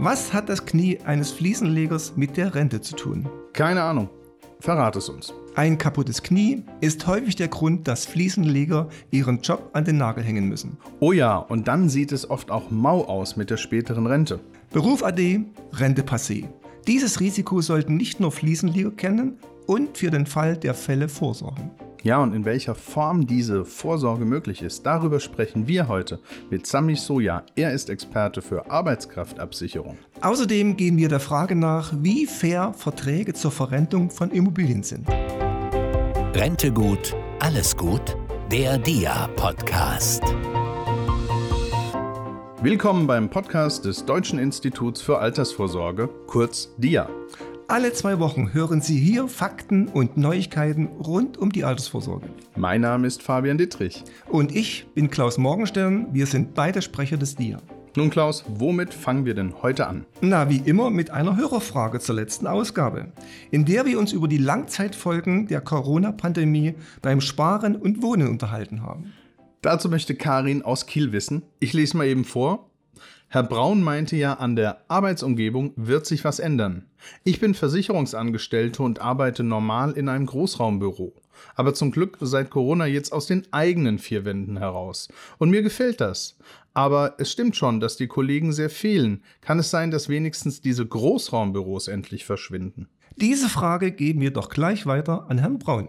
Was hat das Knie eines Fliesenlegers mit der Rente zu tun? Keine Ahnung. Verrat es uns. Ein kaputtes Knie ist häufig der Grund, dass Fliesenleger ihren Job an den Nagel hängen müssen. Oh ja, und dann sieht es oft auch mau aus mit der späteren Rente. Beruf AD, Rente passé. Dieses Risiko sollten nicht nur Fliesenleger kennen und für den Fall der Fälle vorsorgen. Ja, und in welcher Form diese Vorsorge möglich ist, darüber sprechen wir heute mit Sami Soja. Er ist Experte für Arbeitskraftabsicherung. Außerdem gehen wir der Frage nach, wie fair Verträge zur Verrentung von Immobilien sind. Rente gut, alles gut. Der DIA-Podcast. Willkommen beim Podcast des Deutschen Instituts für Altersvorsorge, kurz DIA. Alle zwei Wochen hören Sie hier Fakten und Neuigkeiten rund um die Altersvorsorge. Mein Name ist Fabian Dittrich. Und ich bin Klaus Morgenstern. Wir sind beide Sprecher des DIA. Nun Klaus, womit fangen wir denn heute an? Na, wie immer mit einer Hörerfrage zur letzten Ausgabe, in der wir uns über die Langzeitfolgen der Corona-Pandemie beim Sparen und Wohnen unterhalten haben. Dazu möchte Karin aus Kiel wissen. Ich lese mal eben vor. Herr Braun meinte ja, an der Arbeitsumgebung wird sich was ändern. Ich bin Versicherungsangestellte und arbeite normal in einem Großraumbüro. Aber zum Glück seit Corona jetzt aus den eigenen vier Wänden heraus. Und mir gefällt das. Aber es stimmt schon, dass die Kollegen sehr fehlen. Kann es sein, dass wenigstens diese Großraumbüros endlich verschwinden? Diese Frage geben wir doch gleich weiter an Herrn Braun.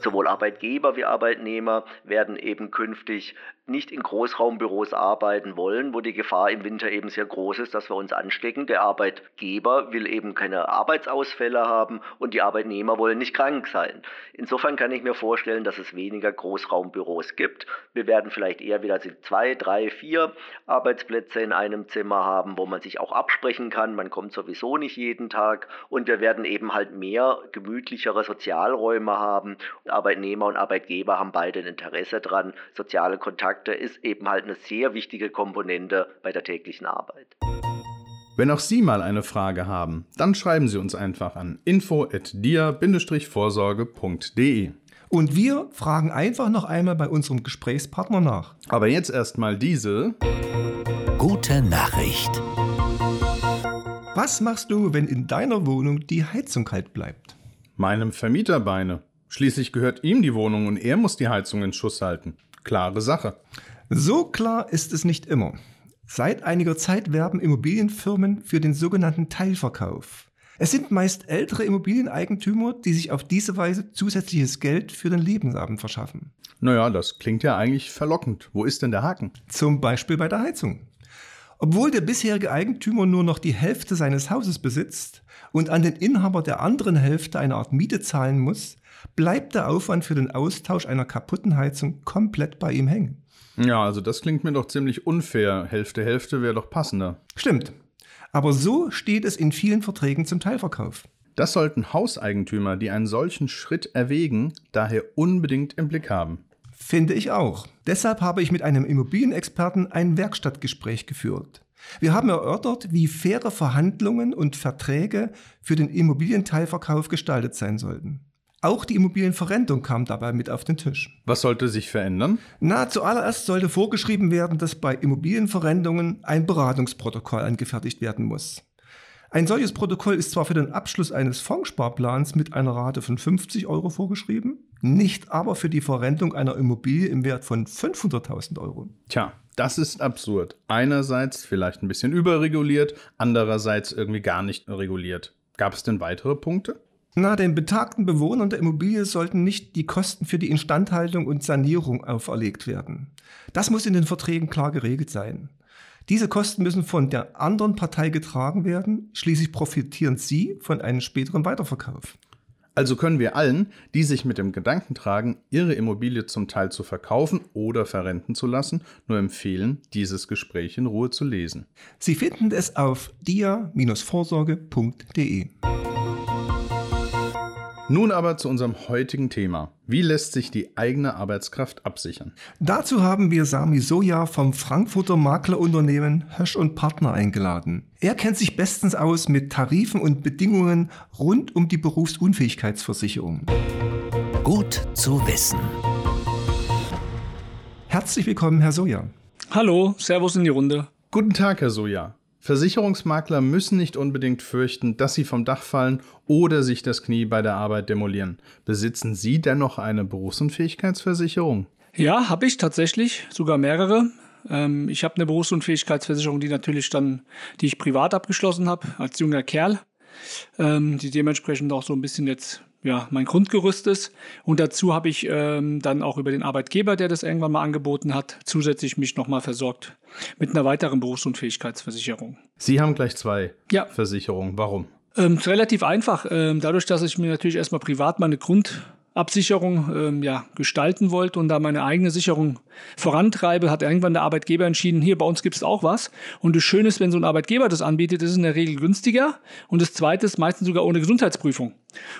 Sowohl Arbeitgeber wie Arbeitnehmer werden eben künftig nicht in Großraumbüros arbeiten wollen, wo die Gefahr im Winter eben sehr groß ist, dass wir uns anstecken. Der Arbeitgeber will eben keine Arbeitsausfälle haben und die Arbeitnehmer wollen nicht krank sein. Insofern kann ich mir vorstellen, dass es weniger Großraumbüros gibt. Wir werden vielleicht eher wieder zwei, drei, vier Arbeitsplätze in einem Zimmer haben, wo man sich auch absprechen kann. Man kommt sowieso nicht jeden Tag und wir werden eben halt mehr gemütlichere Sozialräume haben. Arbeitnehmer und Arbeitgeber haben beide ein Interesse dran, soziale Kontakte ist eben halt eine sehr wichtige Komponente bei der täglichen Arbeit. Wenn auch Sie mal eine Frage haben, dann schreiben Sie uns einfach an info@dia-vorsorge.de. Und wir fragen einfach noch einmal bei unserem Gesprächspartner nach. Aber jetzt erstmal diese gute Nachricht. Was machst du, wenn in deiner Wohnung die Heizung kalt bleibt? Meinem Vermieter Beine. Schließlich gehört ihm die Wohnung und er muss die Heizung in Schuss halten. Klare Sache. So klar ist es nicht immer. Seit einiger Zeit werben Immobilienfirmen für den sogenannten Teilverkauf. Es sind meist ältere Immobilieneigentümer, die sich auf diese Weise zusätzliches Geld für den Lebensabend verschaffen. Naja, das klingt ja eigentlich verlockend. Wo ist denn der Haken? Zum Beispiel bei der Heizung. Obwohl der bisherige Eigentümer nur noch die Hälfte seines Hauses besitzt und an den Inhaber der anderen Hälfte eine Art Miete zahlen muss, bleibt der Aufwand für den Austausch einer kaputten Heizung komplett bei ihm hängen. Ja, also das klingt mir doch ziemlich unfair. Hälfte, Hälfte wäre doch passender. Stimmt. Aber so steht es in vielen Verträgen zum Teilverkauf. Das sollten Hauseigentümer, die einen solchen Schritt erwägen, daher unbedingt im Blick haben. Finde ich auch. Deshalb habe ich mit einem Immobilienexperten ein Werkstattgespräch geführt. Wir haben erörtert, wie faire Verhandlungen und Verträge für den Immobilienteilverkauf gestaltet sein sollten. Auch die Immobilienverrentung kam dabei mit auf den Tisch. Was sollte sich verändern? Na, zuallererst sollte vorgeschrieben werden, dass bei Immobilienverrendungen ein Beratungsprotokoll angefertigt werden muss. Ein solches Protokoll ist zwar für den Abschluss eines Fondssparplans mit einer Rate von 50 Euro vorgeschrieben, nicht aber für die Verrentung einer Immobilie im Wert von 500.000 Euro. Tja, das ist absurd. Einerseits vielleicht ein bisschen überreguliert, andererseits irgendwie gar nicht reguliert. Gab es denn weitere Punkte? Na, den betagten Bewohnern der Immobilie sollten nicht die Kosten für die Instandhaltung und Sanierung auferlegt werden. Das muss in den Verträgen klar geregelt sein. Diese Kosten müssen von der anderen Partei getragen werden, schließlich profitieren sie von einem späteren Weiterverkauf. Also können wir allen, die sich mit dem Gedanken tragen, ihre Immobilie zum Teil zu verkaufen oder verrenten zu lassen, nur empfehlen, dieses Gespräch in Ruhe zu lesen. Sie finden es auf dia-vorsorge.de. Nun aber zu unserem heutigen Thema. Wie lässt sich die eigene Arbeitskraft absichern? Dazu haben wir Sami Soja vom Frankfurter Maklerunternehmen Hösch und Partner eingeladen. Er kennt sich bestens aus mit Tarifen und Bedingungen rund um die Berufsunfähigkeitsversicherung. Gut zu wissen. Herzlich willkommen, Herr Soja. Hallo, Servus in die Runde. Guten Tag, Herr Soja. Versicherungsmakler müssen nicht unbedingt fürchten, dass sie vom Dach fallen oder sich das Knie bei der Arbeit demolieren. Besitzen Sie dennoch eine Berufsunfähigkeitsversicherung? Ja, habe ich tatsächlich, sogar mehrere. Ähm, ich habe eine Berufsunfähigkeitsversicherung, die natürlich dann, die ich privat abgeschlossen habe, als junger Kerl, ähm, die dementsprechend auch so ein bisschen jetzt ja, mein Grundgerüst ist. Und dazu habe ich ähm, dann auch über den Arbeitgeber, der das irgendwann mal angeboten hat, zusätzlich mich nochmal versorgt mit einer weiteren Berufsunfähigkeitsversicherung. Sie haben gleich zwei ja. Versicherungen. Warum? Ähm, ist relativ einfach. Ähm, dadurch, dass ich mir natürlich erstmal privat meine Grund Absicherung ähm, ja, gestalten wollte und da meine eigene Sicherung vorantreibe, hat irgendwann der Arbeitgeber entschieden, hier bei uns gibt es auch was. Und das Schöne ist, wenn so ein Arbeitgeber das anbietet, ist es in der Regel günstiger. Und das Zweite ist meistens sogar ohne Gesundheitsprüfung.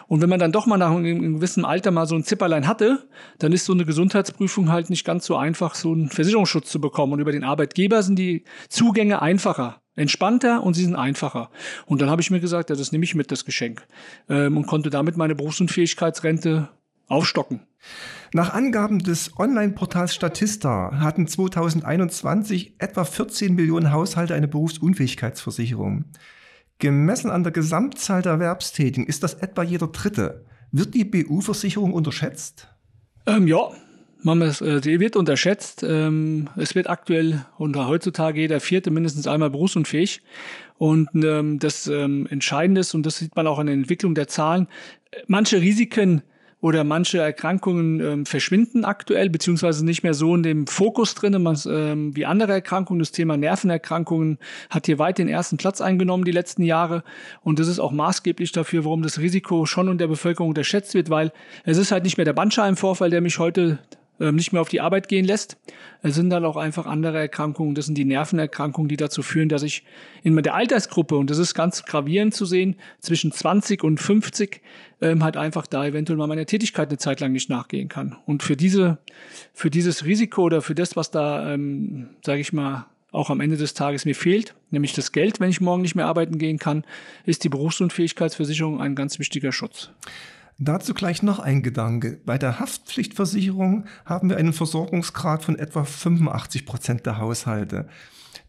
Und wenn man dann doch mal nach einem gewissen Alter mal so ein Zipperlein hatte, dann ist so eine Gesundheitsprüfung halt nicht ganz so einfach, so einen Versicherungsschutz zu bekommen. Und über den Arbeitgeber sind die Zugänge einfacher entspannter und sie sind einfacher. Und dann habe ich mir gesagt, ja, das nehme ich mit, das Geschenk. Ähm, und konnte damit meine Berufsunfähigkeitsrente aufstocken. Nach Angaben des Online-Portals Statista hatten 2021 etwa 14 Millionen Haushalte eine Berufsunfähigkeitsversicherung. Gemessen an der Gesamtzahl der Erwerbstätigen ist das etwa jeder Dritte. Wird die BU-Versicherung unterschätzt? Ähm, ja, man, äh, sie wird unterschätzt. Ähm, es wird aktuell und heutzutage jeder Vierte mindestens einmal berufsunfähig. Und ähm, das ähm, Entscheidende ist, und das sieht man auch an der Entwicklung der Zahlen, manche Risiken oder manche Erkrankungen ähm, verschwinden aktuell, beziehungsweise nicht mehr so in dem Fokus drin ähm, wie andere Erkrankungen. Das Thema Nervenerkrankungen hat hier weit den ersten Platz eingenommen die letzten Jahre. Und das ist auch maßgeblich dafür, warum das Risiko schon in der Bevölkerung unterschätzt wird, weil es ist halt nicht mehr der Bandscheibenvorfall, der mich heute nicht mehr auf die Arbeit gehen lässt. Es sind dann auch einfach andere Erkrankungen. Das sind die Nervenerkrankungen, die dazu führen, dass ich in der Altersgruppe, und das ist ganz gravierend zu sehen, zwischen 20 und 50 ähm, halt einfach da eventuell mal meiner Tätigkeit eine Zeit lang nicht nachgehen kann. Und für diese, für dieses Risiko oder für das, was da, ähm, sage ich mal, auch am Ende des Tages mir fehlt, nämlich das Geld, wenn ich morgen nicht mehr arbeiten gehen kann, ist die Berufsunfähigkeitsversicherung ein ganz wichtiger Schutz. Dazu gleich noch ein Gedanke. Bei der Haftpflichtversicherung haben wir einen Versorgungsgrad von etwa 85 Prozent der Haushalte.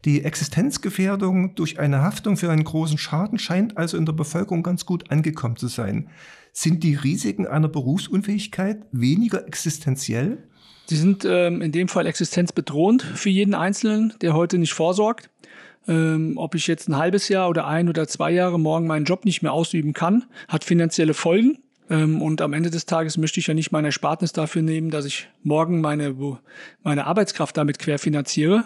Die Existenzgefährdung durch eine Haftung für einen großen Schaden scheint also in der Bevölkerung ganz gut angekommen zu sein. Sind die Risiken einer Berufsunfähigkeit weniger existenziell? Sie sind ähm, in dem Fall existenzbedrohend für jeden Einzelnen, der heute nicht vorsorgt. Ähm, ob ich jetzt ein halbes Jahr oder ein oder zwei Jahre morgen meinen Job nicht mehr ausüben kann, hat finanzielle Folgen. Ähm, und am Ende des Tages möchte ich ja nicht mein Erspartnis dafür nehmen, dass ich morgen meine, meine Arbeitskraft damit querfinanziere.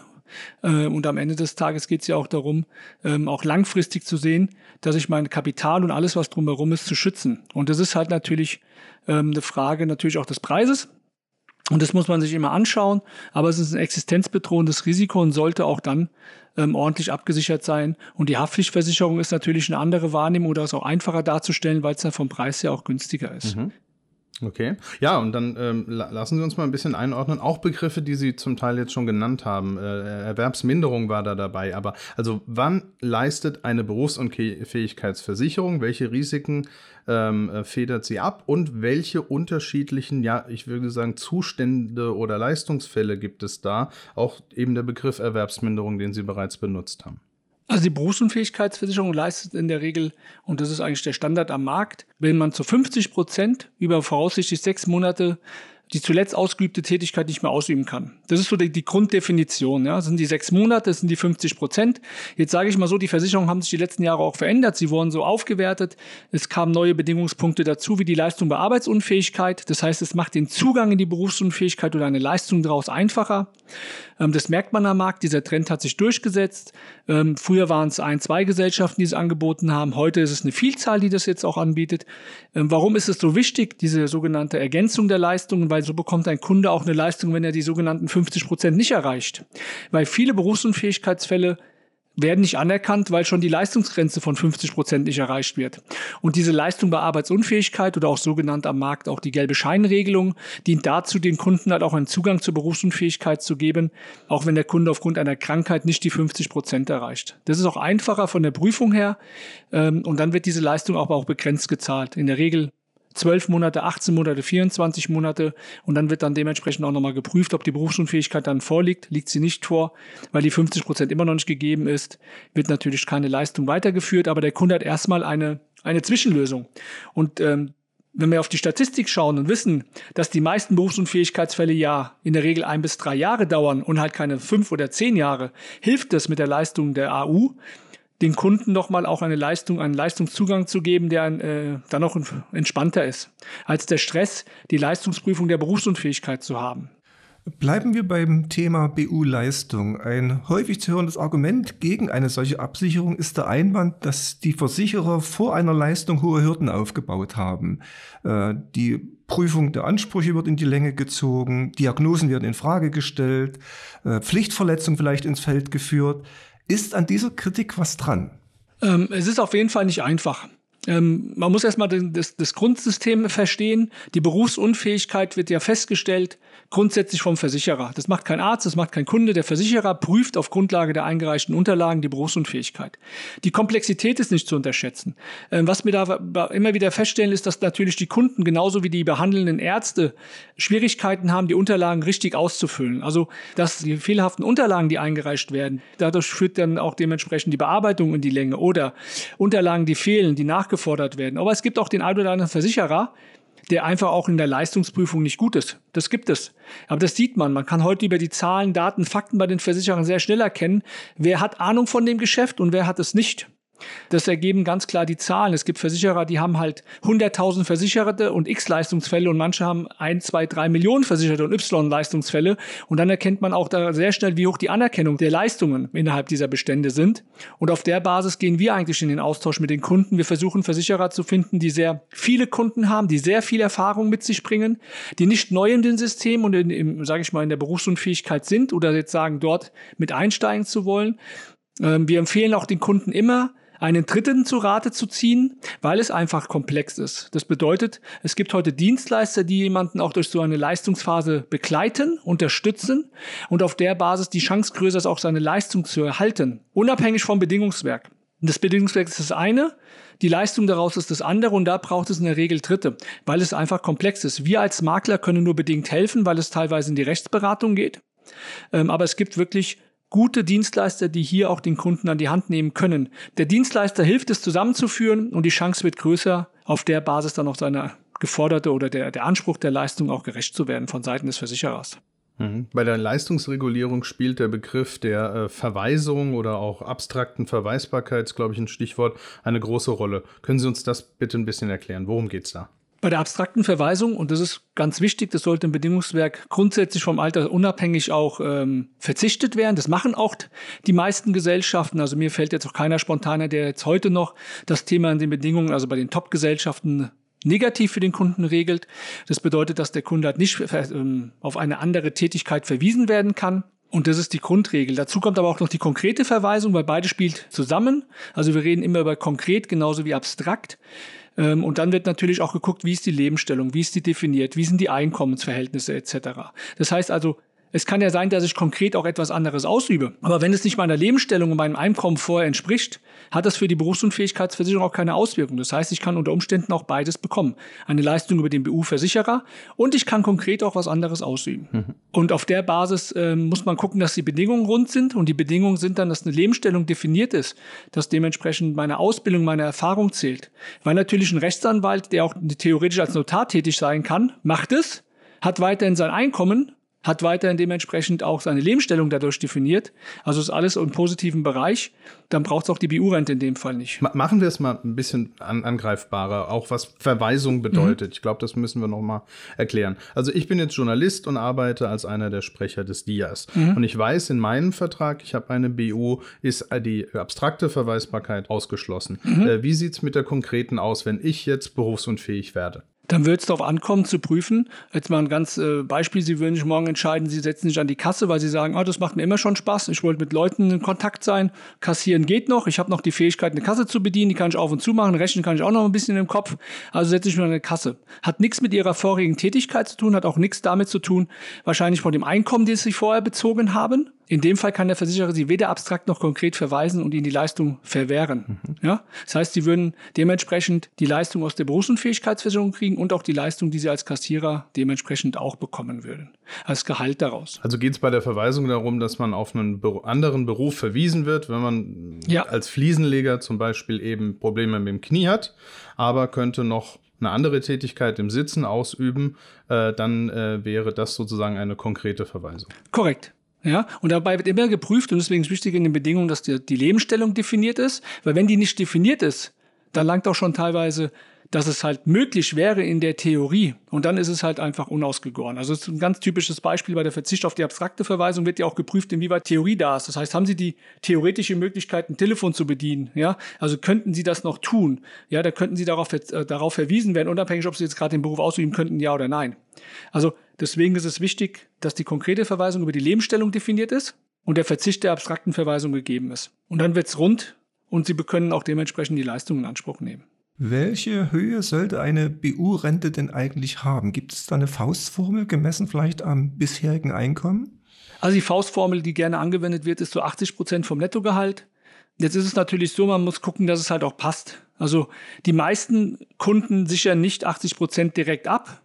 Äh, und am Ende des Tages geht es ja auch darum, ähm, auch langfristig zu sehen, dass ich mein Kapital und alles, was drumherum ist, zu schützen. Und das ist halt natürlich ähm, eine Frage natürlich auch des Preises. Und das muss man sich immer anschauen, aber es ist ein existenzbedrohendes Risiko und sollte auch dann ähm, ordentlich abgesichert sein. Und die Haftpflichtversicherung ist natürlich eine andere Wahrnehmung oder ist auch einfacher darzustellen, weil es dann vom Preis her auch günstiger ist. Mhm. Okay. Ja, und dann ähm, lassen Sie uns mal ein bisschen einordnen. Auch Begriffe, die Sie zum Teil jetzt schon genannt haben. Äh, Erwerbsminderung war da dabei. Aber also wann leistet eine Berufsunfähigkeitsversicherung? Welche Risiken ähm, äh, federt sie ab? Und welche unterschiedlichen, ja, ich würde sagen, Zustände oder Leistungsfälle gibt es da? Auch eben der Begriff Erwerbsminderung, den Sie bereits benutzt haben. Also die Berufsunfähigkeitsversicherung leistet in der Regel, und das ist eigentlich der Standard am Markt, wenn man zu 50 Prozent über voraussichtlich sechs Monate die zuletzt ausgeübte Tätigkeit nicht mehr ausüben kann. Das ist so die, die Grunddefinition. Ja. Das sind die sechs Monate, das sind die 50 Prozent. Jetzt sage ich mal so, die Versicherungen haben sich die letzten Jahre auch verändert. Sie wurden so aufgewertet. Es kamen neue Bedingungspunkte dazu, wie die Leistung bei Arbeitsunfähigkeit. Das heißt, es macht den Zugang in die Berufsunfähigkeit oder eine Leistung daraus einfacher. Ähm, das merkt man am Markt. Dieser Trend hat sich durchgesetzt. Ähm, früher waren es ein, zwei Gesellschaften, die es angeboten haben. Heute ist es eine Vielzahl, die das jetzt auch anbietet. Ähm, warum ist es so wichtig, diese sogenannte Ergänzung der Leistungen? Weil so bekommt ein Kunde auch eine Leistung, wenn er die sogenannten 50 Prozent nicht erreicht. Weil viele Berufsunfähigkeitsfälle werden nicht anerkannt, weil schon die Leistungsgrenze von 50 Prozent nicht erreicht wird. Und diese Leistung bei Arbeitsunfähigkeit oder auch sogenannt am Markt auch die gelbe Scheinregelung dient dazu, den Kunden halt auch einen Zugang zur Berufsunfähigkeit zu geben, auch wenn der Kunde aufgrund einer Krankheit nicht die 50 Prozent erreicht. Das ist auch einfacher von der Prüfung her ähm, und dann wird diese Leistung auch, auch begrenzt gezahlt. In der Regel 12 Monate, 18 Monate, 24 Monate und dann wird dann dementsprechend auch nochmal geprüft, ob die Berufsunfähigkeit dann vorliegt. Liegt sie nicht vor, weil die 50 Prozent immer noch nicht gegeben ist, wird natürlich keine Leistung weitergeführt, aber der Kunde hat erstmal eine, eine Zwischenlösung. Und ähm, wenn wir auf die Statistik schauen und wissen, dass die meisten Berufsunfähigkeitsfälle ja in der Regel ein bis drei Jahre dauern und halt keine fünf oder zehn Jahre, hilft es mit der Leistung der AU, den Kunden nochmal auch eine Leistung, einen Leistungszugang zu geben, der äh, dann noch entspannter ist, als der Stress, die Leistungsprüfung der Berufsunfähigkeit zu haben. Bleiben wir beim Thema BU-Leistung. Ein häufig zu hörendes Argument gegen eine solche Absicherung ist der Einwand, dass die Versicherer vor einer Leistung hohe Hürden aufgebaut haben. Äh, die Prüfung der Ansprüche wird in die Länge gezogen, Diagnosen werden in Frage gestellt, äh, Pflichtverletzung vielleicht ins Feld geführt. Ist an dieser Kritik was dran? Ähm, es ist auf jeden Fall nicht einfach. Ähm, man muss erstmal das, das Grundsystem verstehen. Die Berufsunfähigkeit wird ja festgestellt grundsätzlich vom Versicherer. Das macht kein Arzt, das macht kein Kunde. Der Versicherer prüft auf Grundlage der eingereichten Unterlagen die Berufsunfähigkeit. Die Komplexität ist nicht zu unterschätzen. Ähm, was wir da immer wieder feststellen, ist, dass natürlich die Kunden genauso wie die behandelnden Ärzte Schwierigkeiten haben, die Unterlagen richtig auszufüllen. Also, dass die fehlerhaften Unterlagen, die eingereicht werden, dadurch führt dann auch dementsprechend die Bearbeitung in die Länge oder Unterlagen, die fehlen, die nachgefordert werden. Aber es gibt auch den ein oder anderen Versicherer, der einfach auch in der Leistungsprüfung nicht gut ist. Das gibt es. Aber das sieht man. Man kann heute über die Zahlen, Daten, Fakten bei den Versicherern sehr schnell erkennen, wer hat Ahnung von dem Geschäft und wer hat es nicht. Das ergeben ganz klar die Zahlen. Es gibt Versicherer, die haben halt 100.000 Versicherte und x Leistungsfälle und manche haben 1, 2, 3 Millionen Versicherte und y Leistungsfälle. Und dann erkennt man auch da sehr schnell, wie hoch die Anerkennung der Leistungen innerhalb dieser Bestände sind. Und auf der Basis gehen wir eigentlich in den Austausch mit den Kunden. Wir versuchen Versicherer zu finden, die sehr viele Kunden haben, die sehr viel Erfahrung mit sich bringen, die nicht neu in den System und in, sage ich mal, in der Berufsunfähigkeit sind oder jetzt sagen, dort mit einsteigen zu wollen. Ähm, wir empfehlen auch den Kunden immer, einen Dritten zu Rate zu ziehen, weil es einfach komplex ist. Das bedeutet, es gibt heute Dienstleister, die jemanden auch durch so eine Leistungsphase begleiten, unterstützen und auf der Basis die Chance größer ist, auch seine Leistung zu erhalten, unabhängig vom Bedingungswerk. Das Bedingungswerk ist das eine, die Leistung daraus ist das andere und da braucht es in der Regel Dritte, weil es einfach komplex ist. Wir als Makler können nur bedingt helfen, weil es teilweise in die Rechtsberatung geht. Ähm, aber es gibt wirklich gute Dienstleister, die hier auch den Kunden an die Hand nehmen können. Der Dienstleister hilft es zusammenzuführen und die Chance wird größer, auf der Basis dann auch seiner geforderte oder der, der Anspruch der Leistung auch gerecht zu werden von Seiten des Versicherers. Mhm. Bei der Leistungsregulierung spielt der Begriff der äh, Verweisung oder auch abstrakten Verweisbarkeit, glaube ich, ein Stichwort, eine große Rolle. Können Sie uns das bitte ein bisschen erklären? Worum geht es da? Bei der abstrakten Verweisung, und das ist ganz wichtig, das sollte im Bedingungswerk grundsätzlich vom Alter unabhängig auch ähm, verzichtet werden. Das machen auch die meisten Gesellschaften. Also mir fällt jetzt auch keiner spontaner, der jetzt heute noch das Thema in den Bedingungen, also bei den Top-Gesellschaften negativ für den Kunden regelt. Das bedeutet, dass der Kunde halt nicht ähm, auf eine andere Tätigkeit verwiesen werden kann. Und das ist die Grundregel. Dazu kommt aber auch noch die konkrete Verweisung, weil beide spielt zusammen. Also wir reden immer über konkret genauso wie abstrakt. Ähm, und dann wird natürlich auch geguckt, wie ist die Lebensstellung, wie ist die definiert, wie sind die Einkommensverhältnisse etc. Das heißt also, es kann ja sein, dass ich konkret auch etwas anderes ausübe. Aber wenn es nicht meiner Lebensstellung und meinem Einkommen vorher entspricht, hat das für die Berufsunfähigkeitsversicherung auch keine Auswirkung. Das heißt, ich kann unter Umständen auch beides bekommen. Eine Leistung über den BU-Versicherer und ich kann konkret auch was anderes ausüben. Mhm. Und auf der Basis äh, muss man gucken, dass die Bedingungen rund sind. Und die Bedingungen sind dann, dass eine Lebensstellung definiert ist, dass dementsprechend meine Ausbildung, meine Erfahrung zählt. Weil natürlich ein Rechtsanwalt, der auch theoretisch als Notar tätig sein kann, macht es, hat weiterhin sein Einkommen hat weiterhin dementsprechend auch seine Lebensstellung dadurch definiert. Also ist alles im positiven Bereich. Dann braucht es auch die BU-Rente in dem Fall nicht. Machen wir es mal ein bisschen an, angreifbarer, auch was Verweisung bedeutet. Mhm. Ich glaube, das müssen wir noch mal erklären. Also ich bin jetzt Journalist und arbeite als einer der Sprecher des DIAS. Mhm. Und ich weiß in meinem Vertrag, ich habe eine BU, ist die abstrakte Verweisbarkeit ausgeschlossen. Mhm. Äh, wie sieht es mit der konkreten aus, wenn ich jetzt berufsunfähig werde? Dann wird es darauf ankommen zu prüfen. Jetzt mal ein ganz äh, Beispiel. Sie würden sich morgen entscheiden, Sie setzen sich an die Kasse, weil Sie sagen, oh, das macht mir immer schon Spaß. Ich wollte mit Leuten in Kontakt sein. Kassieren geht noch. Ich habe noch die Fähigkeit, eine Kasse zu bedienen. Die kann ich auf und zu machen. Rechnen kann ich auch noch ein bisschen im Kopf. Also setze ich mich an eine Kasse. Hat nichts mit Ihrer vorigen Tätigkeit zu tun, hat auch nichts damit zu tun, wahrscheinlich von dem Einkommen, das Sie vorher bezogen haben In dem Fall kann der Versicherer sie weder abstrakt noch konkret verweisen und ihnen die Leistung verwehren. Mhm. Ja? Das heißt, sie würden dementsprechend die Leistung aus der Berufsunfähigkeitsversicherung kriegen und auch die Leistung, die sie als Kassierer dementsprechend auch bekommen würden. Als Gehalt daraus. Also geht es bei der Verweisung darum, dass man auf einen anderen Beruf verwiesen wird, wenn man ja. als Fliesenleger zum Beispiel eben Probleme mit dem Knie hat, aber könnte noch eine andere Tätigkeit im Sitzen ausüben, äh, dann äh, wäre das sozusagen eine konkrete Verweisung. Korrekt. Ja, und dabei wird immer geprüft und deswegen ist wichtig in den Bedingungen, dass die, die Lebensstellung definiert ist, weil wenn die nicht definiert ist, dann langt auch schon teilweise dass es halt möglich wäre in der Theorie. Und dann ist es halt einfach unausgegoren. Also es ist ein ganz typisches Beispiel bei der Verzicht auf die abstrakte Verweisung wird ja auch geprüft, inwieweit Theorie da ist. Das heißt, haben Sie die theoretische Möglichkeit, ein Telefon zu bedienen? Ja, also könnten Sie das noch tun? Ja, da könnten Sie darauf, äh, darauf verwiesen werden, unabhängig, ob Sie jetzt gerade den Beruf ausüben könnten, ja oder nein. Also Deswegen ist es wichtig, dass die konkrete Verweisung über die Lebensstellung definiert ist und der Verzicht der abstrakten Verweisung gegeben ist. Und dann wird es rund und Sie können auch dementsprechend die Leistung in Anspruch nehmen. Welche Höhe sollte eine BU-Rente denn eigentlich haben? Gibt es da eine Faustformel gemessen vielleicht am bisherigen Einkommen? Also die Faustformel, die gerne angewendet wird, ist so 80 Prozent vom Nettogehalt. Jetzt ist es natürlich so, man muss gucken, dass es halt auch passt. Also die meisten Kunden sichern nicht 80 Prozent direkt ab,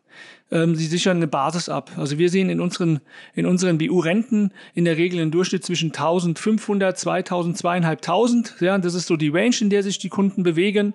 ähm, sie sichern eine Basis ab. Also wir sehen in unseren, in unseren BU-Renten in der Regel einen Durchschnitt zwischen 1500, 2000, 2500. Ja, das ist so die Range, in der sich die Kunden bewegen.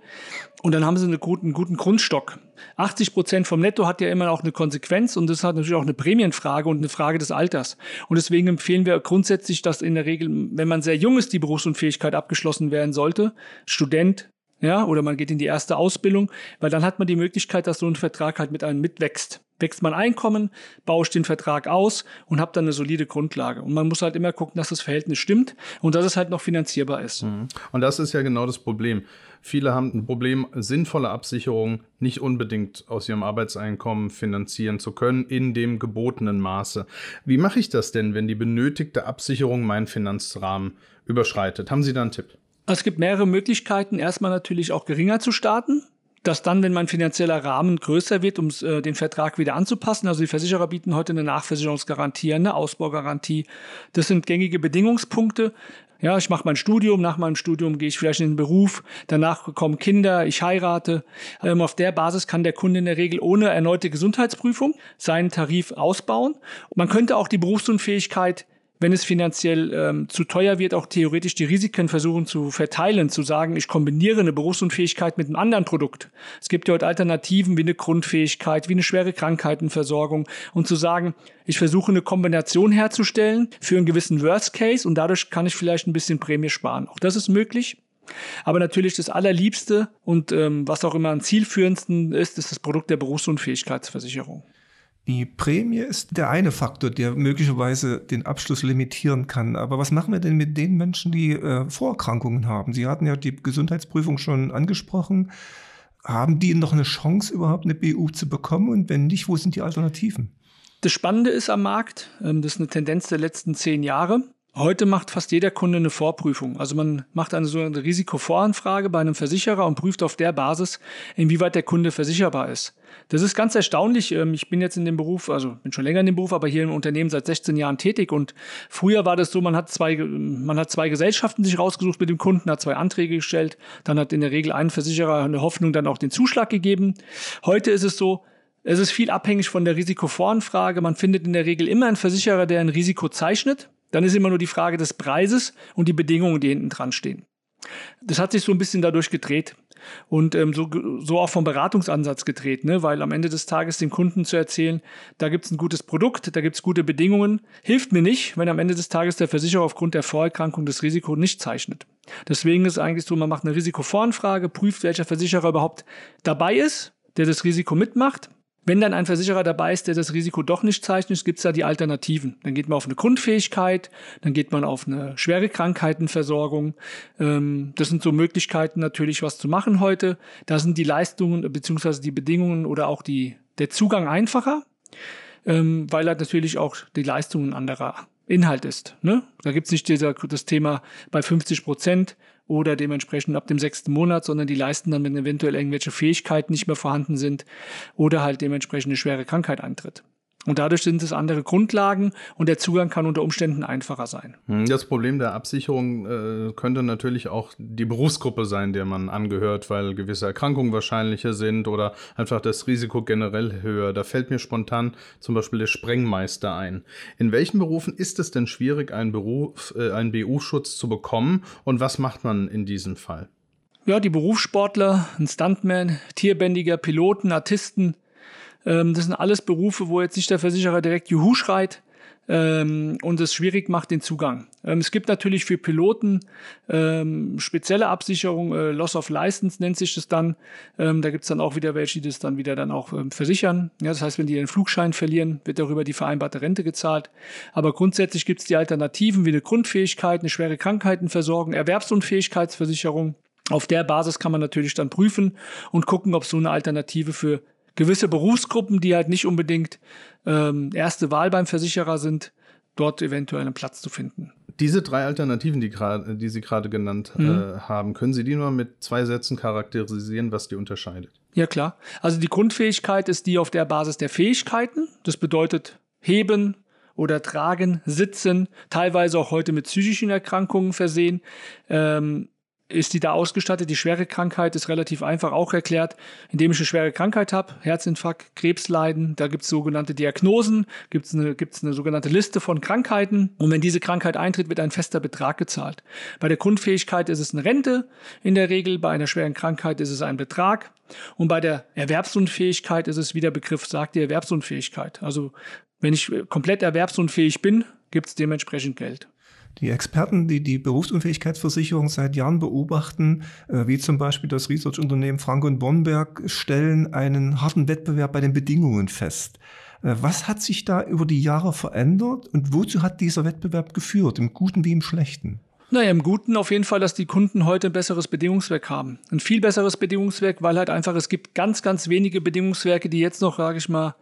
Und dann haben sie einen guten, guten Grundstock. 80 Prozent vom Netto hat ja immer auch eine Konsequenz und das hat natürlich auch eine Prämienfrage und eine Frage des Alters. Und deswegen empfehlen wir grundsätzlich, dass in der Regel, wenn man sehr jung ist, die Berufsunfähigkeit abgeschlossen werden sollte. Student, ja, oder man geht in die erste Ausbildung, weil dann hat man die Möglichkeit, dass so ein Vertrag halt mit einem mitwächst. Wächst man Einkommen, baue ich den Vertrag aus und habe dann eine solide Grundlage. Und man muss halt immer gucken, dass das Verhältnis stimmt und dass es halt noch finanzierbar ist. Mhm. Und das ist ja genau das Problem. Viele haben ein Problem, sinnvolle Absicherung nicht unbedingt aus ihrem Arbeitseinkommen finanzieren zu können in dem gebotenen Maße. Wie mache ich das denn, wenn die benötigte Absicherung meinen Finanzrahmen überschreitet? Haben Sie da einen Tipp? Es gibt mehrere Möglichkeiten. Erstmal natürlich auch geringer zu starten. Dass dann, wenn mein finanzieller Rahmen größer wird, um äh, den Vertrag wieder anzupassen. Also die Versicherer bieten heute eine Nachversicherungsgarantie, eine Ausbaugarantie. Das sind gängige Bedingungspunkte. Ja, ich mache mein Studium, nach meinem Studium gehe ich vielleicht in den Beruf, danach kommen Kinder, ich heirate. Ähm, auf der Basis kann der Kunde in der Regel ohne erneute Gesundheitsprüfung seinen Tarif ausbauen. Man könnte auch die Berufsunfähigkeit wenn es finanziell ähm, zu teuer wird, auch theoretisch die Risiken versuchen zu verteilen, zu sagen, ich kombiniere eine Berufsunfähigkeit mit einem anderen Produkt. Es gibt ja heute Alternativen wie eine Grundfähigkeit, wie eine schwere Krankheitenversorgung und zu sagen, ich versuche eine Kombination herzustellen für einen gewissen Worst Case und dadurch kann ich vielleicht ein bisschen Prämie sparen. Auch das ist möglich. Aber natürlich das Allerliebste und ähm, was auch immer am zielführendsten ist, ist das Produkt der Berufsunfähigkeitsversicherung. Die Prämie ist der eine Faktor, der möglicherweise den Abschluss limitieren kann. Aber was machen wir denn mit den Menschen, die äh, Vorerkrankungen haben? Sie hatten ja die Gesundheitsprüfung schon angesprochen. Haben die noch eine Chance, überhaupt eine BU zu bekommen? Und wenn nicht, wo sind die Alternativen? Das Spannende ist am Markt, ähm, das ist eine Tendenz der letzten zehn Jahre. Heute macht fast jeder Kunde eine Vorprüfung. Also man macht eine sogenannte Risikovoranfrage bei einem Versicherer und prüft auf der Basis, inwieweit der Kunde versicherbar ist. Das ist ganz erstaunlich. Ähm, ich bin jetzt in dem Beruf, also bin schon länger in dem Beruf, aber hier im Unternehmen seit 16 Jahren tätig. Und früher war das so, man hat zwei, man hat zwei Gesellschaften sich rausgesucht mit dem Kunden, hat zwei Anträge gestellt. Dann hat in der Regel ein Versicherer eine Hoffnung dann auch den Zuschlag gegeben. Heute ist es so, es ist viel abhängig von der Risikovoranfrage. Man findet in der Regel immer einen Versicherer, der ein Risiko zeichnet. Dann ist immer nur die Frage des Preises und die Bedingungen, die hinten dran stehen. Das hat sich so ein bisschen dadurch gedreht und ähm, so, so auch vom Beratungsansatz gedreht, ne? weil am Ende des Tages den Kunden zu erzählen, da gibt es ein gutes Produkt, da gibt es gute Bedingungen, hilft mir nicht, wenn am Ende des Tages der Versicherer aufgrund der Vorerkrankung das Risiko nicht zeichnet. Deswegen ist es eigentlich so, man macht eine Risikovoranfrage, prüft, welcher Versicherer überhaupt dabei ist, der das Risiko mitmacht wenn dann ein Versicherer dabei ist, der das Risiko doch nicht zeichnet, gibt es da die Alternativen. Dann geht man auf eine Grundfähigkeit, dann geht man auf eine schwere Krankheitenversorgung. Ähm, das sind so Möglichkeiten natürlich, was zu machen heute. Da sind die Leistungen beziehungsweise die Bedingungen oder auch die, der Zugang einfacher, ähm, weil halt natürlich auch die Leistungen anderer Inhalt ist. Ne? Da gibt es nicht dieser, das Thema bei 50 Prozent oder dementsprechend ab dem sechsten Monat, sondern die leisten dann, wenn eventuell irgendwelche Fähigkeiten nicht mehr vorhanden sind oder halt dementsprechend eine schwere Krankheit eintritt. Und dadurch sind es andere Grundlagen und der Zugang kann unter Umständen einfacher sein. Hm, das Problem der Absicherung äh, könnte natürlich auch die Berufsgruppe sein, der man angehört, weil gewisse Erkrankungen wahrscheinlicher sind oder einfach das Risiko generell höher. Da fällt mir spontan zum Beispiel der Sprengmeister ein. In welchen Berufen ist es denn schwierig, einen Beruf, äh, einen BU-Schutz zu bekommen und was macht man in diesem Fall? Ja, die Berufssportler, ein Stuntman, Tierbändiger, Piloten, Artisten, ähm, das sind alles Berufe, wo jetzt nicht der Versicherer direkt Juhu schreit ähm, und es schwierig macht den Zugang. Ähm, es gibt natürlich für Piloten ähm, spezielle Absicherung, äh, Loss of License nennt sich das dann. Ähm, da gibt's dann auch wieder welche, die das dann wieder dann auch ähm, versichern. Ja, das heißt, wenn die den Flugschein verlieren, wird darüber die vereinbarte Rente gezahlt. Aber grundsätzlich gibt's die Alternativen wie eine Grundfähigkeit, eine schwere Krankheitenversorgung, Erwerbsunfähigkeitsversicherung. Auf der Basis kann man natürlich dann prüfen und gucken, ob so eine Alternative für gewisse Berufsgruppen, die halt nicht unbedingt ähm, erste Wahl beim Versicherer sind, dort eventuell einen Platz zu finden. Diese drei Alternativen, die, grad, die Sie gerade genannt mhm. äh, haben, können Sie die nur mit zwei Sätzen charakterisieren, was die unterscheidet? Ja, klar. Also die Grundfähigkeit ist die auf der Basis der Fähigkeiten. Das bedeutet heben, oder tragen, sitzen, teilweise auch heute mit psychischen Erkrankungen versehen. Ähm, ist die da ausgestattet. Die schwere Krankheit ist relativ einfach auch erklärt, indem ich eine schwere Krankheit habe, Herzinfarkt, Krebsleiden, da gibt es sogenannte Diagnosen, gibt es eine, gibt's eine sogenannte Liste von Krankheiten und wenn diese Krankheit eintritt, wird ein fester Betrag gezahlt. Bei der Grundfähigkeit ist es eine Rente in der Regel, bei einer schweren Krankheit ist es ein Betrag und bei der Erwerbsunfähigkeit ist es, wie der Begriff sagt, die Erwerbsunfähigkeit. Also wenn ich komplett erwerbsunfähig bin, gibt es dementsprechend Geld. Die Experten, die die Berufsunfähigkeitsversicherung seit Jahren beobachten, äh, wie zum Beispiel das Research-Unternehmen Frank und Bonberg, stellen einen harten Wettbewerb bei den Bedingungen fest. Äh, was hat sich da über die Jahre verändert und wozu hat dieser Wettbewerb geführt, im Guten wie im Schlechten? Naja, im Guten auf jeden Fall, dass die Kunden heute ein besseres Bedingungswerk haben. Ein viel besseres Bedingungswerk, weil halt einfach es gibt ganz, ganz wenige Bedingungswerke, die jetzt noch, sage ich mal,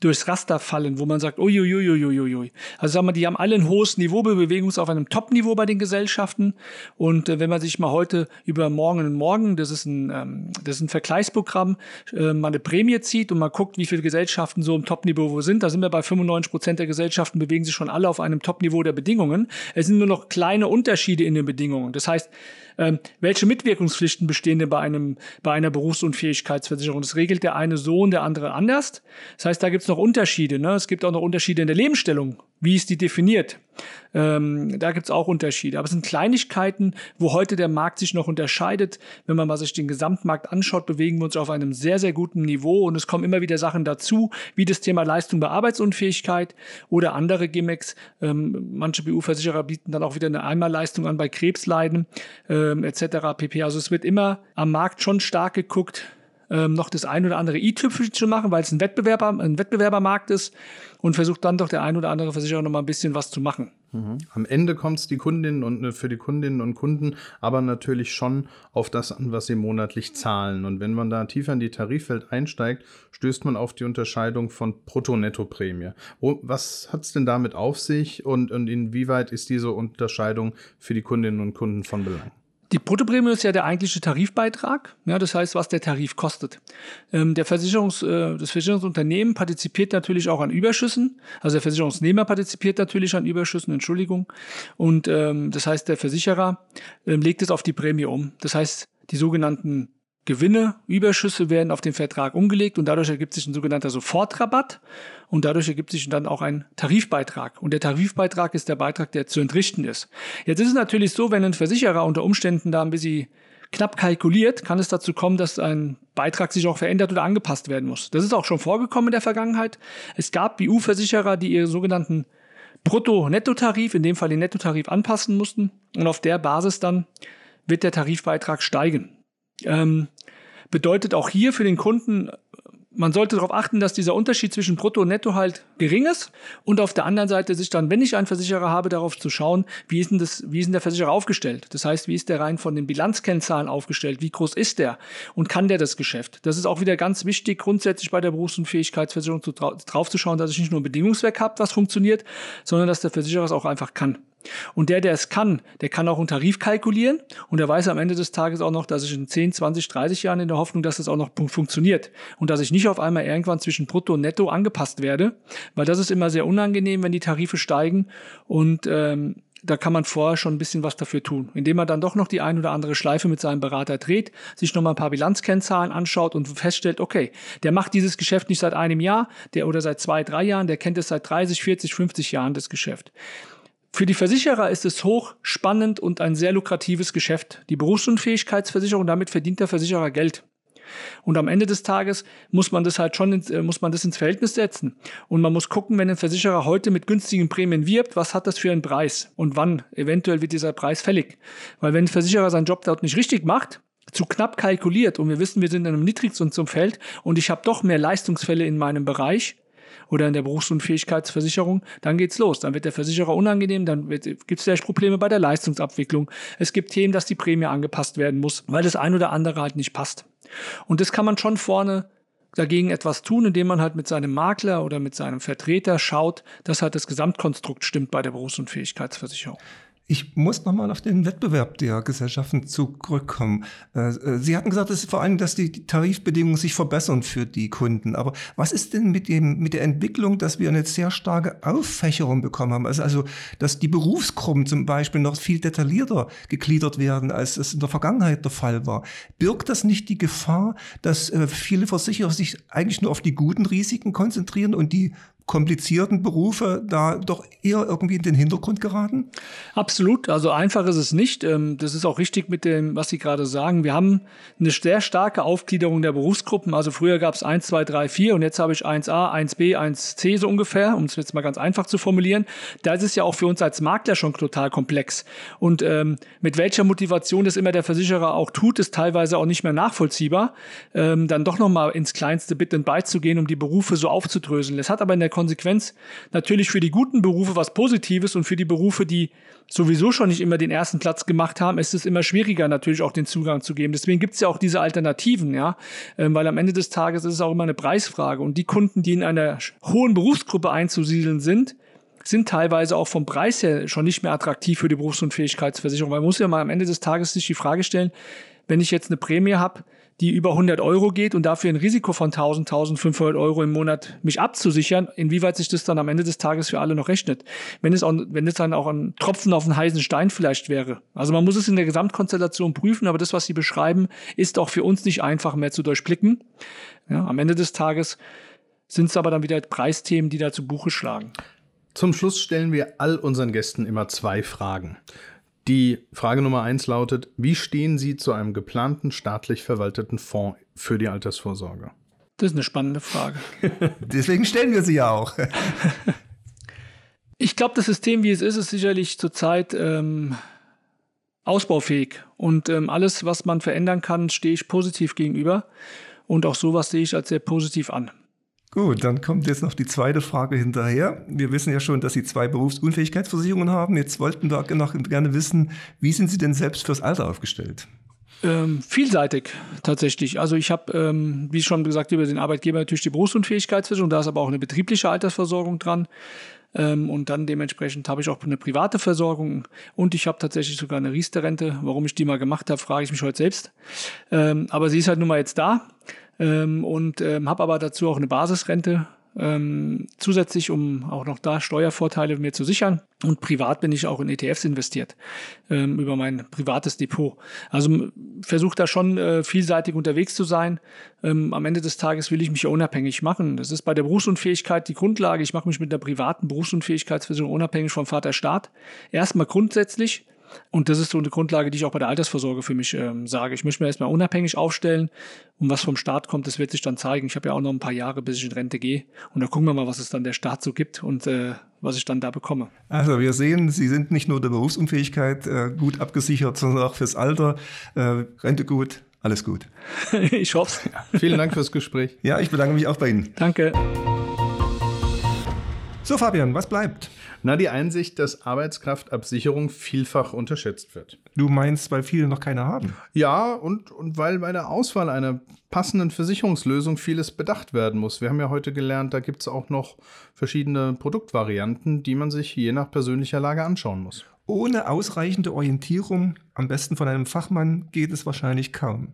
durchs Raster fallen, wo man sagt, uiuiuiuiui. Also sagen wir, die haben alle ein hohes Niveau, bewegen uns auf einem Top-Niveau bei den Gesellschaften. Und äh, wenn man sich mal heute über Morgen und Morgen, das ist ein, ähm, das ist ein Vergleichsprogramm, äh, mal eine Prämie zieht und mal guckt, wie viele Gesellschaften so im Top-Niveau sind, da sind wir bei 95 Prozent der Gesellschaften bewegen sich schon alle auf einem Top-Niveau der Bedingungen. Es sind nur noch kleine Unterschiede in den Bedingungen. Das heißt, ähm, welche Mitwirkungspflichten bestehen denn bei, einem, bei einer Berufsunfähigkeitsversicherung? Das regelt der eine so und der andere anders. Das heißt, da gibt es noch Unterschiede. Ne? Es gibt auch noch Unterschiede in der Lebensstellung. Wie ist die definiert? Ähm, da gibt es auch Unterschiede. Aber es sind Kleinigkeiten, wo heute der Markt sich noch unterscheidet. Wenn man mal sich den Gesamtmarkt anschaut, bewegen wir uns auf einem sehr, sehr guten Niveau und es kommen immer wieder Sachen dazu, wie das Thema Leistung bei Arbeitsunfähigkeit oder andere Gimmicks. Ähm, manche BU-Versicherer bieten dann auch wieder eine Einmalleistung an bei Krebsleiden ähm, etc. pp. Also es wird immer am Markt schon stark geguckt, ähm, noch das ein oder andere i-Tüpfelchen zu machen, weil es ein Wettbewerber, ein Wettbewerbermarkt ist und versucht dann doch der ein oder andere Versicherer noch mal ein bisschen was zu machen. Mhm. Am Ende kommt es die Kundinnen und äh, für die Kundinnen und Kunden aber natürlich schon auf das an, was sie monatlich zahlen. Und wenn man da tiefer in die Tarifwelt einsteigt, stößt man auf die Unterscheidung von Brutto-Netto-Prämie. Was hat es denn damit auf sich und, und inwieweit ist diese Unterscheidung für die Kundinnen und Kunden von Belang? Die Bruttoprämie ist ja der eigentliche Tarifbeitrag, ja, das heißt, was der Tarif kostet. Ähm, der Versicherungs, äh, das Versicherungsunternehmen partizipiert natürlich auch an Überschüssen, also der Versicherungsnehmer partizipiert natürlich an Überschüssen, Entschuldigung. Und ähm, das heißt, der Versicherer ähm, legt es auf die Prämie um. Das heißt, die sogenannten Gewinne, Überschüsse werden auf den Vertrag umgelegt und dadurch ergibt sich ein sogenannter Sofortrabatt und dadurch ergibt sich dann auch ein Tarifbeitrag. Und der Tarifbeitrag ist der Beitrag, der zu entrichten ist. Jetzt ist es natürlich so, wenn ein Versicherer unter Umständen da ein bisschen knapp kalkuliert, kann es dazu kommen, dass ein Beitrag sich auch verändert oder angepasst werden muss. Das ist auch schon vorgekommen in der Vergangenheit. Es gab BU-Versicherer, die ihre sogenannten Brutto-Nettotarif, in dem Fall den Nettotarif anpassen mussten und auf der Basis dann wird der Tarifbeitrag steigen. Ähm, bedeutet auch hier für den Kunden, man sollte darauf achten, dass dieser Unterschied zwischen Brutto und Netto halt gering ist und auf der anderen Seite sich dann, wenn ich einen Versicherer habe, darauf zu schauen, wie ist denn, das, wie ist denn der Versicherer aufgestellt? Das heißt, wie ist der rein von den Bilanzkennzahlen aufgestellt? Wie groß ist der? Und kann der das Geschäft? Das ist auch wieder ganz wichtig, grundsätzlich bei der Berufsunfähigkeitsversicherung zu, drauf zu schauen, dass ich nicht nur ein Bedingungswerk habe, was funktioniert, sondern dass der Versicherer es auch einfach kann. Und der, der es kann, der kann auch einen Tarif kalkulieren und der weiß am Ende des Tages auch noch, dass ich in 10, 20, 30 Jahren in der Hoffnung, dass das auch noch funktioniert und dass ich nicht auf einmal irgendwann zwischen Brutto und Netto angepasst werde, weil das ist immer sehr unangenehm, wenn die Tarife steigen und ähm, da kann man vorher schon ein bisschen was dafür tun, indem man dann doch noch die ein oder andere Schleife mit seinem Berater dreht, sich nochmal ein paar Bilanzkennzahlen anschaut und feststellt, okay, der macht dieses Geschäft nicht seit einem Jahr, der oder seit zwei, drei Jahren, der kennt es seit 30, 40, 50 Jahren das Geschäft. Für die Versicherer ist es hoch spannend und ein sehr lukratives Geschäft. Die Berufsunfähigkeitsversicherung, damit verdient der Versicherer Geld. Und am Ende des Tages muss man das halt schon, äh, muss man das ins Verhältnis setzen. Und man muss gucken, wenn ein Versicherer heute mit günstigen Prämien wirbt, was hat das für einen Preis? Und wann eventuell wird dieser Preis fällig? Weil wenn ein Versicherer seinen Job dort nicht richtig macht, zu knapp kalkuliert und wir wissen, wir sind in einem Niedrigungsumfeld und ich habe doch mehr Leistungsfälle in meinem Bereich, oder in der Berufsunfähigkeitsversicherung, dann geht's los. Dann wird der Versicherer unangenehm, dann gibt es vielleicht Probleme bei der Leistungsabwicklung. Es gibt Themen, dass die Prämie angepasst werden muss, weil das ein oder andere halt nicht passt. Und das kann man schon vorne dagegen etwas tun, indem man halt mit seinem Makler oder mit seinem Vertreter schaut, dass halt das Gesamtkonstrukt stimmt bei der Berufsunfähigkeitsversicherung. Ich muss nochmal auf den Wettbewerb der Gesellschaften zurückkommen. Äh, äh, Sie hatten gesagt, dass vor allem, dass die Tarifbedingungen sich verbessern für die Kunden. Aber was ist denn mit dem, mit der Entwicklung, dass wir eine sehr starke Auffächerung bekommen haben? Also, also, dass die Berufsgruppen zum Beispiel noch viel detaillierter gegliedert werden, als es in der Vergangenheit der Fall war. Birgt das nicht die Gefahr, dass äh, viele Versicherer sich eigentlich nur auf die guten Risiken konzentrieren und die komplizierten Berufe da doch eher irgendwie in den Hintergrund geraten? Absolut. Also einfach ist es nicht. Ähm, das ist auch richtig mit dem, was Sie gerade sagen. Wir haben eine sehr starke Aufgliederung der Berufsgruppen. Also früher gab es 1, 2, 3, 4 und jetzt habe ich 1a, 1b, 1c so ungefähr, um es jetzt mal ganz einfach zu formulieren. Da ist es ja auch für uns als Makler schon total komplex. Und ähm, mit welcher Motivation das immer der Versicherer auch tut, ist teilweise auch nicht mehr nachvollziehbar. Ähm, dann doch nochmal ins kleinste Bit und beizugehen, um die Berufe so aufzudröseln. Es hat aber in der Konsequenz natürlich für die guten Berufe was Positives und für die Berufe, die sowieso schon nicht immer den ersten Platz gemacht haben, ist es immer schwieriger, natürlich auch den Zugang zu geben. Deswegen gibt es ja auch diese Alternativen, ja, ähm, weil am Ende des Tages ist es auch immer eine Preisfrage. Und die Kunden, die in einer hohen Berufsgruppe einzusiedeln sind, sind teilweise auch vom Preis her schon nicht mehr attraktiv für die Berufsunfähigkeitsversicherung. Man muss ja mal am Ende des Tages sich die Frage stellen, wenn ich jetzt eine Prämie habe, die über 100 Euro geht und dafür ein Risiko von 1000, 1500 Euro im Monat mich abzusichern, inwieweit sich das dann am Ende des Tages für alle noch rechnet. Wenn es, auch, wenn es dann auch ein Tropfen auf einen heißen Stein vielleicht wäre. Also man muss es in der Gesamtkonstellation prüfen, aber das, was Sie beschreiben, ist auch für uns nicht einfach mehr zu durchblicken. Ja, am Ende des Tages sind es aber dann wieder Preisthemen, die da zu Buche schlagen. Zum Schluss stellen wir all unseren Gästen immer zwei Fragen. Die Frage Nummer eins lautet: Wie stehen Sie zu einem geplanten staatlich verwalteten Fonds für die Altersvorsorge? Das ist eine spannende Frage. Deswegen stellen wir sie ja auch. ich glaube, das System, wie es ist, ist sicherlich zurzeit ähm, ausbaufähig. Und ähm, alles, was man verändern kann, stehe ich positiv gegenüber. Und auch sowas sehe ich als sehr positiv an. Gut, dann kommt jetzt noch die zweite Frage hinterher. Wir wissen ja schon, dass Sie zwei Berufsunfähigkeitsversicherungen haben. Jetzt wollten wir noch gerne wissen, wie sind Sie denn selbst fürs Alter aufgestellt? Ähm, vielseitig tatsächlich. Also ich habe, ähm, wie schon gesagt, über den Arbeitgeber natürlich die Berufsunfähigkeitsversicherung, da ist aber auch eine betriebliche Altersversorgung dran. Ähm, und dann dementsprechend habe ich auch eine private Versorgung und ich habe tatsächlich sogar eine Riester-Rente. Warum ich die mal gemacht habe, frage ich mich heute selbst. Ähm, aber sie ist halt nun mal jetzt da ähm, und ähm, habe aber dazu auch eine Basisrente ähm, zusätzlich, um auch noch da Steuervorteile mir zu sichern. Und privat bin ich auch in ETFs investiert ähm, über mein privates Depot. Also versuche da schon äh, vielseitig unterwegs zu sein. Ähm, am Ende des Tages will ich mich ja unabhängig machen. Das ist bei der Berufsunfähigkeit die Grundlage. Ich mache mich mit der privaten Berufsunfähigkeitsversicherung unabhängig vom Vater Staat. Erstmal grundsätzlich und das ist so eine Grundlage, die ich auch bei der Altersvorsorge für mich ähm, sage. Ich möchte mir erstmal unabhängig aufstellen und was vom Staat kommt, das wird sich dann zeigen. Ich habe ja auch noch ein paar Jahre, bis ich in Rente gehe. Und da gucken wir mal, was es dann der Staat so gibt und äh, was ich dann da bekomme. Also wir sehen, Sie sind nicht nur der Berufsunfähigkeit äh, gut abgesichert, sondern auch fürs Alter. Äh, Rente gut, alles gut. ich hoffe es. Ja, vielen Dank fürs Gespräch. Ja, ich bedanke mich auch bei Ihnen. Danke. So, Fabian, was bleibt? Na, die Einsicht, dass Arbeitskraftabsicherung vielfach unterschätzt wird. Du meinst, weil viele noch keine haben? Ja, und, und weil bei der Auswahl einer passenden Versicherungslösung vieles bedacht werden muss. Wir haben ja heute gelernt, da gibt es auch noch verschiedene Produktvarianten, die man sich je nach persönlicher Lage anschauen muss. ohne ausreichende Orientierung, am besten von einem Fachmann, geht es wahrscheinlich kaum.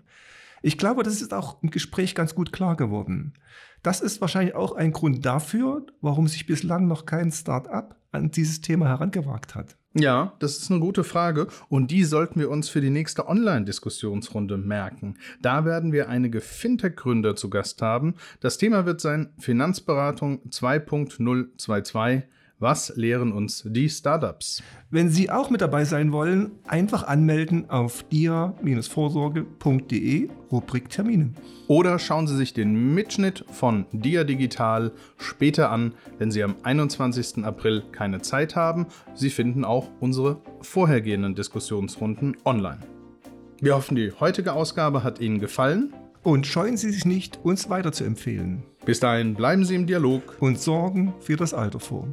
Ich glaube, das ist auch im Gespräch ganz gut klar geworden. Das ist wahrscheinlich auch ein Grund dafür, warum sich bislang noch kein Start-up an dieses Thema herangewagt hat. Ja, das ist eine gute Frage und die sollten wir uns für die nächste Online-Diskussionsrunde merken. Da werden wir einige Fintech-Gründer zu Gast haben. Das Thema wird sein Finanzberatung 2.022 was lehren uns die Startups? Wenn Sie auch mit dabei sein wollen, einfach anmelden auf dia-vorsorge.de, Rubrik Termine. Oder schauen Sie sich den Mitschnitt von Dia Digital später an, wenn Sie am 21. April keine Zeit haben. Sie finden auch unsere vorhergehenden Diskussionsrunden online. Wir hoffen, die heutige Ausgabe hat Ihnen gefallen. Und scheuen Sie sich nicht, uns weiterzuempfehlen. Bis dahin bleiben Sie im Dialog und sorgen für das Alter vor.